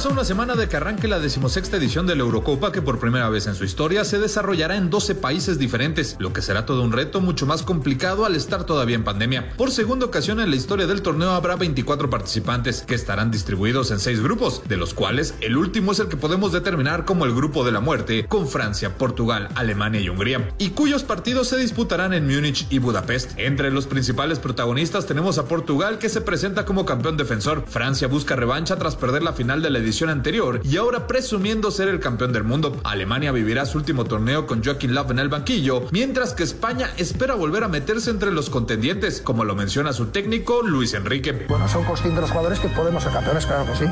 Estamos a una semana de que arranque la decimosexta edición de la Eurocopa que por primera vez en su historia se desarrollará en 12 países diferentes, lo que será todo un reto mucho más complicado al estar todavía en pandemia. Por segunda ocasión en la historia del torneo habrá 24 participantes que estarán distribuidos en 6 grupos, de los cuales el último es el que podemos determinar como el grupo de la muerte, con Francia, Portugal, Alemania y Hungría, y cuyos partidos se disputarán en Múnich y Budapest. Entre los principales protagonistas tenemos a Portugal que se presenta como campeón defensor, Francia busca revancha tras perder la final de la edición anterior y ahora presumiendo ser el campeón del mundo. Alemania vivirá su último torneo con Joaquín Love en el banquillo, mientras que España espera volver a meterse entre los contendientes, como lo menciona su técnico Luis Enrique. Bueno, son conscientes los jugadores que podemos ser campeones, claro que sí.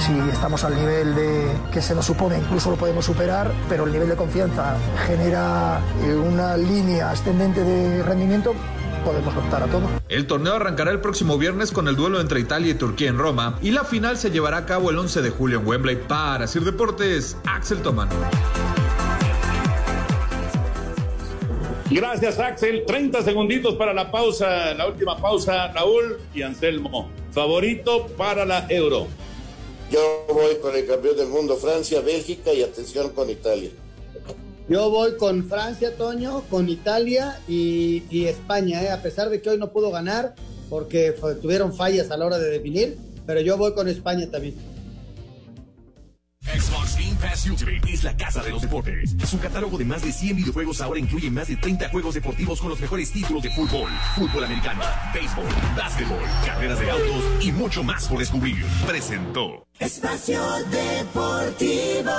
Si estamos al nivel de que se nos supone, incluso lo podemos superar, pero el nivel de confianza genera una línea ascendente de rendimiento, podemos optar a todo. El torneo arrancará el próximo viernes con el duelo entre Italia y Turquía en Roma y la final se llevará a cabo el 11 de julio en Wembley. Para Sir Deportes, Axel Toman. Gracias, Axel. 30 segunditos para la pausa, la última pausa, Raúl y Anselmo. Favorito para la Euro. Yo voy con el campeón del mundo, Francia, Bélgica y atención con Italia. Yo voy con Francia, Toño, con Italia y, y España, ¿eh? a pesar de que hoy no pudo ganar porque tuvieron fallas a la hora de definir, pero yo voy con España también. Xbox Game Pass Ultimate es la casa de los deportes. Su catálogo de más de 100 videojuegos ahora incluye más de 30 juegos deportivos con los mejores títulos de fútbol, fútbol americano, béisbol, básquetbol, carreras de autos y mucho más por descubrir. Presentó. Espacio Deportivo.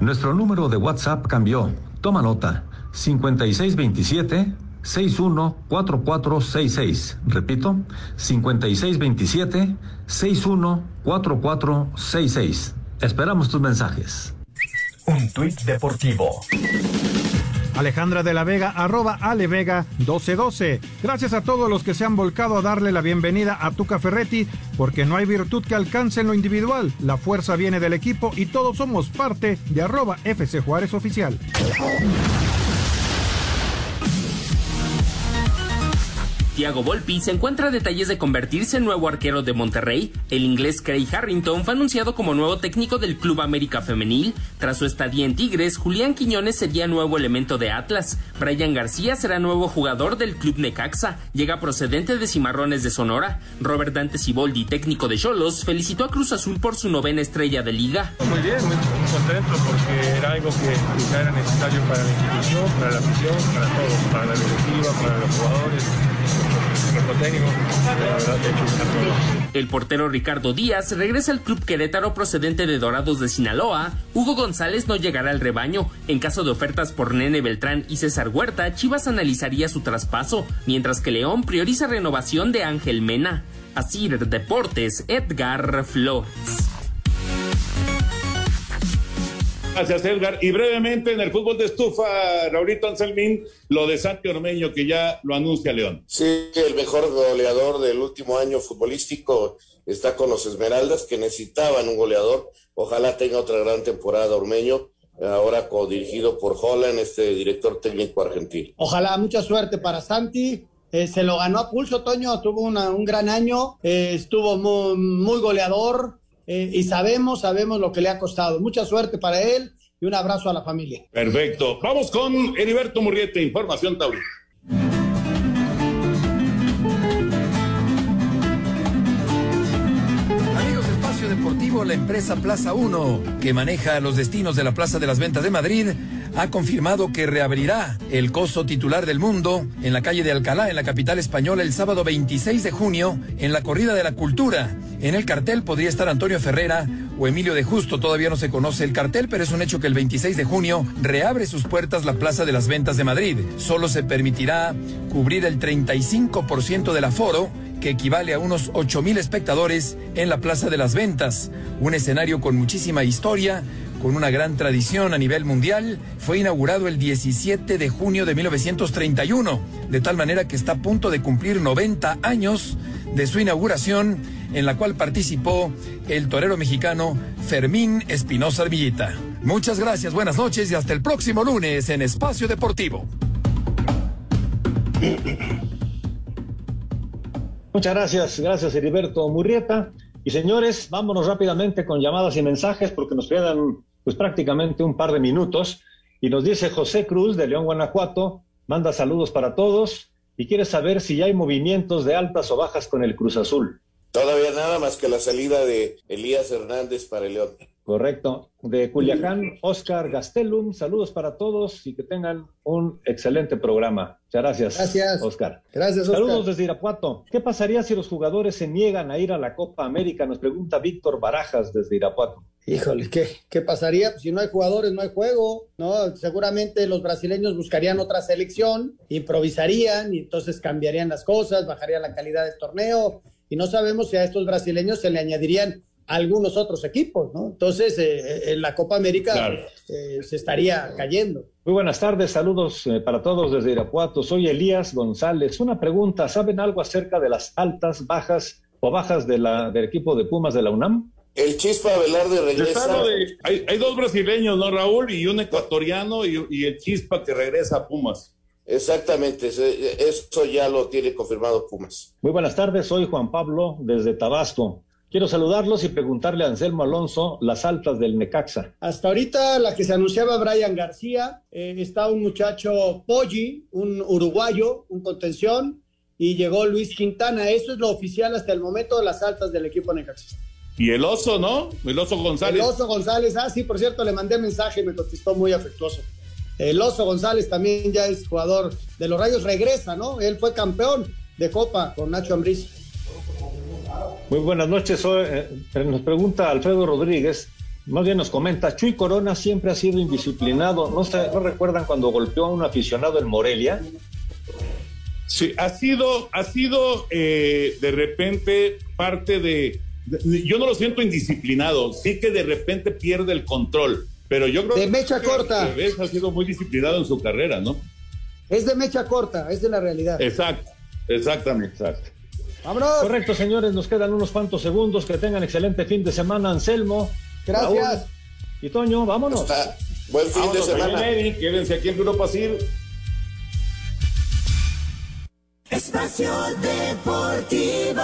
Nuestro número de WhatsApp cambió. Toma nota. 5627 614466. Repito, 5627 614466. Esperamos tus mensajes. Un tuit deportivo. Alejandra de la Vega, arroba Alevega 1212. Gracias a todos los que se han volcado a darle la bienvenida a Tuca Ferretti, porque no hay virtud que alcance en lo individual. La fuerza viene del equipo y todos somos parte de arroba FC Juárez Oficial. Thiago Volpi se encuentra detalles de convertirse en nuevo arquero de Monterrey. El inglés Craig Harrington fue anunciado como nuevo técnico del Club América Femenil. Tras su estadía en Tigres, Julián Quiñones sería nuevo elemento de Atlas. Brian García será nuevo jugador del Club Necaxa. Llega procedente de Cimarrones de Sonora. Robert Dante Siboldi, técnico de Cholos, felicitó a Cruz Azul por su novena estrella de liga. Muy bien, muy contento porque era algo que era necesario para la institución, para la afición, para todos, para la directiva, para los jugadores. El portero Ricardo Díaz regresa al club Querétaro procedente de Dorados de Sinaloa. Hugo González no llegará al rebaño. En caso de ofertas por Nene Beltrán y César Huerta, Chivas analizaría su traspaso, mientras que León prioriza renovación de Ángel Mena. Así Deportes, Edgar Flores. Gracias, Edgar. Y brevemente en el fútbol de estufa, Raulito Anselmín, lo de Santi Ormeño, que ya lo anuncia León. Sí, el mejor goleador del último año futbolístico está con los Esmeraldas, que necesitaban un goleador. Ojalá tenga otra gran temporada Ormeño, ahora co-dirigido por Holland, este director técnico argentino. Ojalá, mucha suerte para Santi. Eh, se lo ganó a pulso, Toño, tuvo una, un gran año, eh, estuvo muy, muy goleador, eh, y sabemos, sabemos lo que le ha costado. Mucha suerte para él y un abrazo a la familia. Perfecto. Vamos con Heriberto Murriete, Información Taurina. Amigos Espacio Deportivo, la empresa Plaza 1, que maneja los destinos de la Plaza de las Ventas de Madrid, ha confirmado que reabrirá el coso titular del mundo en la calle de Alcalá, en la capital española, el sábado 26 de junio, en la corrida de la cultura. En el cartel podría estar Antonio Ferrera o Emilio de Justo, todavía no se conoce el cartel, pero es un hecho que el 26 de junio reabre sus puertas la Plaza de las Ventas de Madrid. Solo se permitirá cubrir el 35% del aforo que equivale a unos 8 mil espectadores en la Plaza de las Ventas, un escenario con muchísima historia, con una gran tradición a nivel mundial, fue inaugurado el 17 de junio de 1931, de tal manera que está a punto de cumplir 90 años de su inauguración, en la cual participó el torero mexicano Fermín Espinosa Armillita. Muchas gracias, buenas noches y hasta el próximo lunes en Espacio Deportivo. Muchas gracias, gracias Heriberto Murrieta. Y señores, vámonos rápidamente con llamadas y mensajes porque nos quedan pues prácticamente un par de minutos. Y nos dice José Cruz de León, Guanajuato, manda saludos para todos y quiere saber si ya hay movimientos de altas o bajas con el Cruz Azul. Todavía nada más que la salida de Elías Hernández para el León. Correcto. De Culiacán, Oscar Gastelum, saludos para todos y que tengan un excelente programa. Muchas gracias. Gracias. Oscar. Gracias, Oscar. Saludos desde Irapuato. ¿Qué pasaría si los jugadores se niegan a ir a la Copa América? Nos pregunta Víctor Barajas desde Irapuato. Híjole, ¿qué, qué pasaría? Pues si no hay jugadores, no hay juego, ¿no? Seguramente los brasileños buscarían otra selección, improvisarían y entonces cambiarían las cosas, bajaría la calidad del torneo y no sabemos si a estos brasileños se le añadirían algunos otros equipos, ¿no? Entonces, eh, en la Copa América Claro. eh, se estaría cayendo. Muy buenas tardes, saludos eh, para todos desde Irapuato. Soy Elías González. Una pregunta, ¿saben algo acerca de las altas, bajas o bajas de la, del equipo de Pumas de la UNAM? El Chispa Velarde regresa. De- hay, hay dos brasileños, ¿no, Raúl? Y un ecuatoriano y, y el Chispa que regresa a Pumas. Exactamente, eso ya lo tiene confirmado Pumas. Muy buenas tardes, soy Juan Pablo desde Tabasco. Quiero saludarlos y preguntarle a Anselmo Alonso las altas del Necaxa. Hasta ahorita la que se anunciaba Brian García, eh, está un muchacho Poggi, un uruguayo, un contención, y llegó Luis Quintana. Eso es lo oficial hasta el momento de las altas del equipo Necaxa. Y el oso, ¿no? El oso González. El Oso González, ah, sí, por cierto, le mandé mensaje y me contestó muy afectuoso. El Oso González también ya es jugador de los Rayos, regresa, ¿no? Él fue campeón de Copa con Nacho Ambriz. Muy buenas noches. eh, nos pregunta Alfredo Rodríguez, más bien nos comenta, Chuy Corona siempre ha sido indisciplinado. ¿No, se, ¿No recuerdan cuando golpeó a un aficionado en Morelia? Sí, ha sido, ha sido eh, de repente parte de, de- Yo no lo siento indisciplinado, sí que de repente pierde el control, pero yo creo De que mecha corta. al revés, ha sido muy disciplinado en su carrera, ¿no? Es de mecha corta, es de la realidad. Exacto, exactamente. Exacto. ¡Vámonos! Correcto, señores, nos quedan unos cuantos segundos. Que tengan excelente fin de semana, Anselmo. Gracias. Raúl y Toño, vámonos. Hasta buen fin Vámonos, de semana. Quédense aquí en Grupo Asir. Espacio Deportivo.